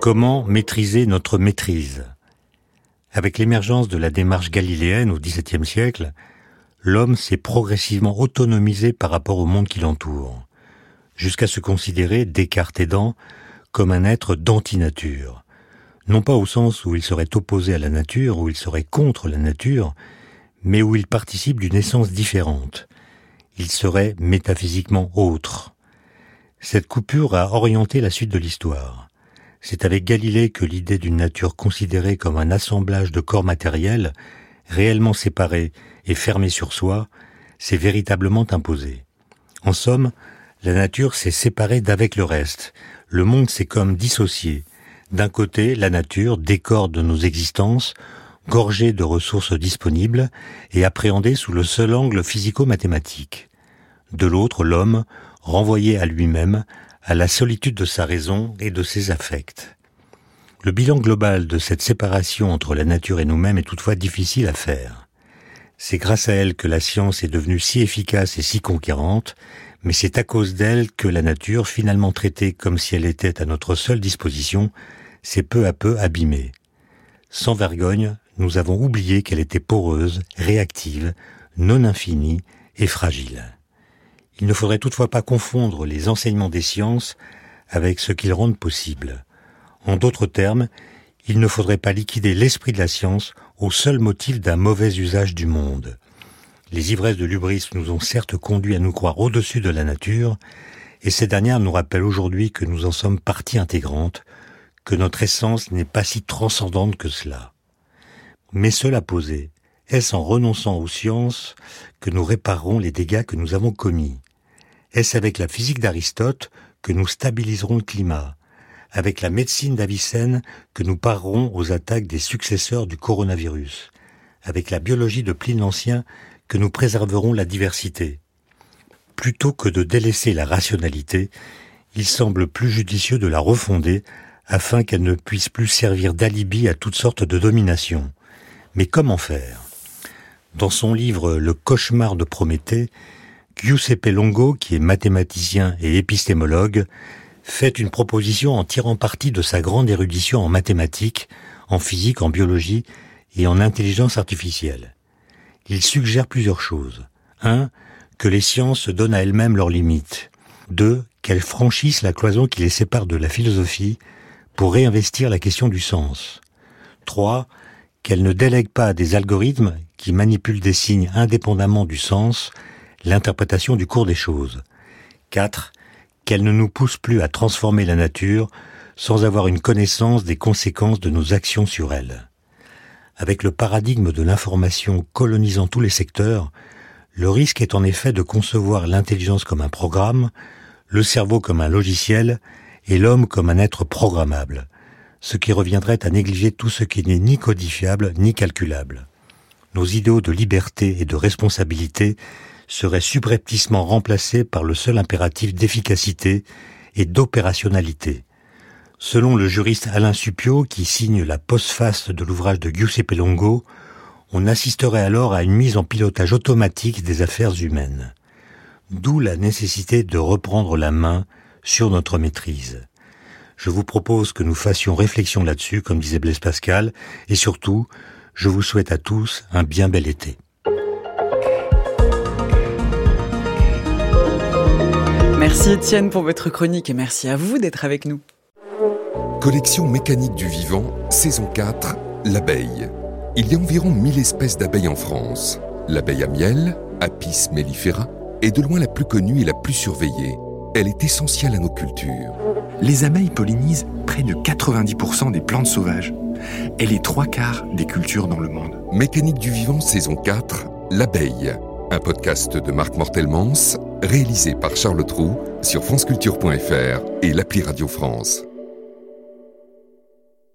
Comment maîtriser notre maîtrise? Avec l'émergence de la démarche galiléenne au XVIIe siècle, l'homme s'est progressivement autonomisé par rapport au monde qui l'entoure, jusqu'à se considérer, Descartes aidant, comme un être d'antinature. Non pas au sens où il serait opposé à la nature, où il serait contre la nature, mais où il participe d'une essence différente. Il serait métaphysiquement autre. Cette coupure a orienté la suite de l'histoire. C'est avec Galilée que l'idée d'une nature considérée comme un assemblage de corps matériels, réellement séparés et fermés sur soi, s'est véritablement imposée. En somme, la nature s'est séparée d'avec le reste. Le monde s'est comme dissocié. D'un côté, la nature, décor de nos existences, gorgée de ressources disponibles et appréhendée sous le seul angle physico-mathématique. De l'autre, l'homme, renvoyé à lui-même, à la solitude de sa raison et de ses affects. Le bilan global de cette séparation entre la nature et nous-mêmes est toutefois difficile à faire. C'est grâce à elle que la science est devenue si efficace et si conquérante, mais c'est à cause d'elle que la nature, finalement traitée comme si elle était à notre seule disposition, s'est peu à peu abîmée. Sans vergogne, nous avons oublié qu'elle était poreuse, réactive, non infinie et fragile. Il ne faudrait toutefois pas confondre les enseignements des sciences avec ce qu'ils rendent possible. En d'autres termes, il ne faudrait pas liquider l'esprit de la science au seul motif d'un mauvais usage du monde. Les ivresses de l'ubris nous ont certes conduits à nous croire au-dessus de la nature, et ces dernières nous rappellent aujourd'hui que nous en sommes partie intégrante, que notre essence n'est pas si transcendante que cela. Mais cela posé, est-ce en renonçant aux sciences que nous réparerons les dégâts que nous avons commis? Est-ce avec la physique d'Aristote que nous stabiliserons le climat? Avec la médecine d'Avicenne que nous parerons aux attaques des successeurs du coronavirus? Avec la biologie de Pline l'Ancien que nous préserverons la diversité? Plutôt que de délaisser la rationalité, il semble plus judicieux de la refonder afin qu'elle ne puisse plus servir d'alibi à toutes sortes de dominations. Mais comment faire? Dans son livre Le cauchemar de Prométhée, Giuseppe Longo, qui est mathématicien et épistémologue, fait une proposition en tirant parti de sa grande érudition en mathématiques, en physique, en biologie et en intelligence artificielle. Il suggère plusieurs choses. 1. Que les sciences donnent à elles-mêmes leurs limites. 2. Qu'elles franchissent la cloison qui les sépare de la philosophie pour réinvestir la question du sens. 3 qu'elle ne délègue pas à des algorithmes qui manipulent des signes indépendamment du sens l'interprétation du cours des choses. 4. Qu'elle ne nous pousse plus à transformer la nature sans avoir une connaissance des conséquences de nos actions sur elle. Avec le paradigme de l'information colonisant tous les secteurs, le risque est en effet de concevoir l'intelligence comme un programme, le cerveau comme un logiciel et l'homme comme un être programmable, ce qui reviendrait à négliger tout ce qui n'est ni codifiable ni calculable. Nos idéaux de liberté et de responsabilité seraient subrepticement remplacés par le seul impératif d'efficacité et d'opérationnalité. Selon le juriste Alain Supio, qui signe la postface de l'ouvrage de Giuseppe Longo, on assisterait alors à une mise en pilotage automatique des affaires humaines. D'où la nécessité de reprendre la main sur notre maîtrise je vous propose que nous fassions réflexion là-dessus, comme disait Blaise Pascal, et surtout, je vous souhaite à tous un bien bel été. Merci Étienne pour votre chronique et merci à vous d'être avec nous. Collection mécanique du vivant, saison 4, l'abeille. Il y a environ 1000 espèces d'abeilles en France. L'abeille à miel, Apis mellifera, est de loin la plus connue et la plus surveillée. Elle est essentielle à nos cultures les abeilles pollinisent près de 90% des plantes sauvages et les trois quarts des cultures dans le monde. Mécanique du vivant, saison 4, L'abeille. Un podcast de Marc Mortelmans, réalisé par Charles Trou sur franceculture.fr et l'appli Radio France.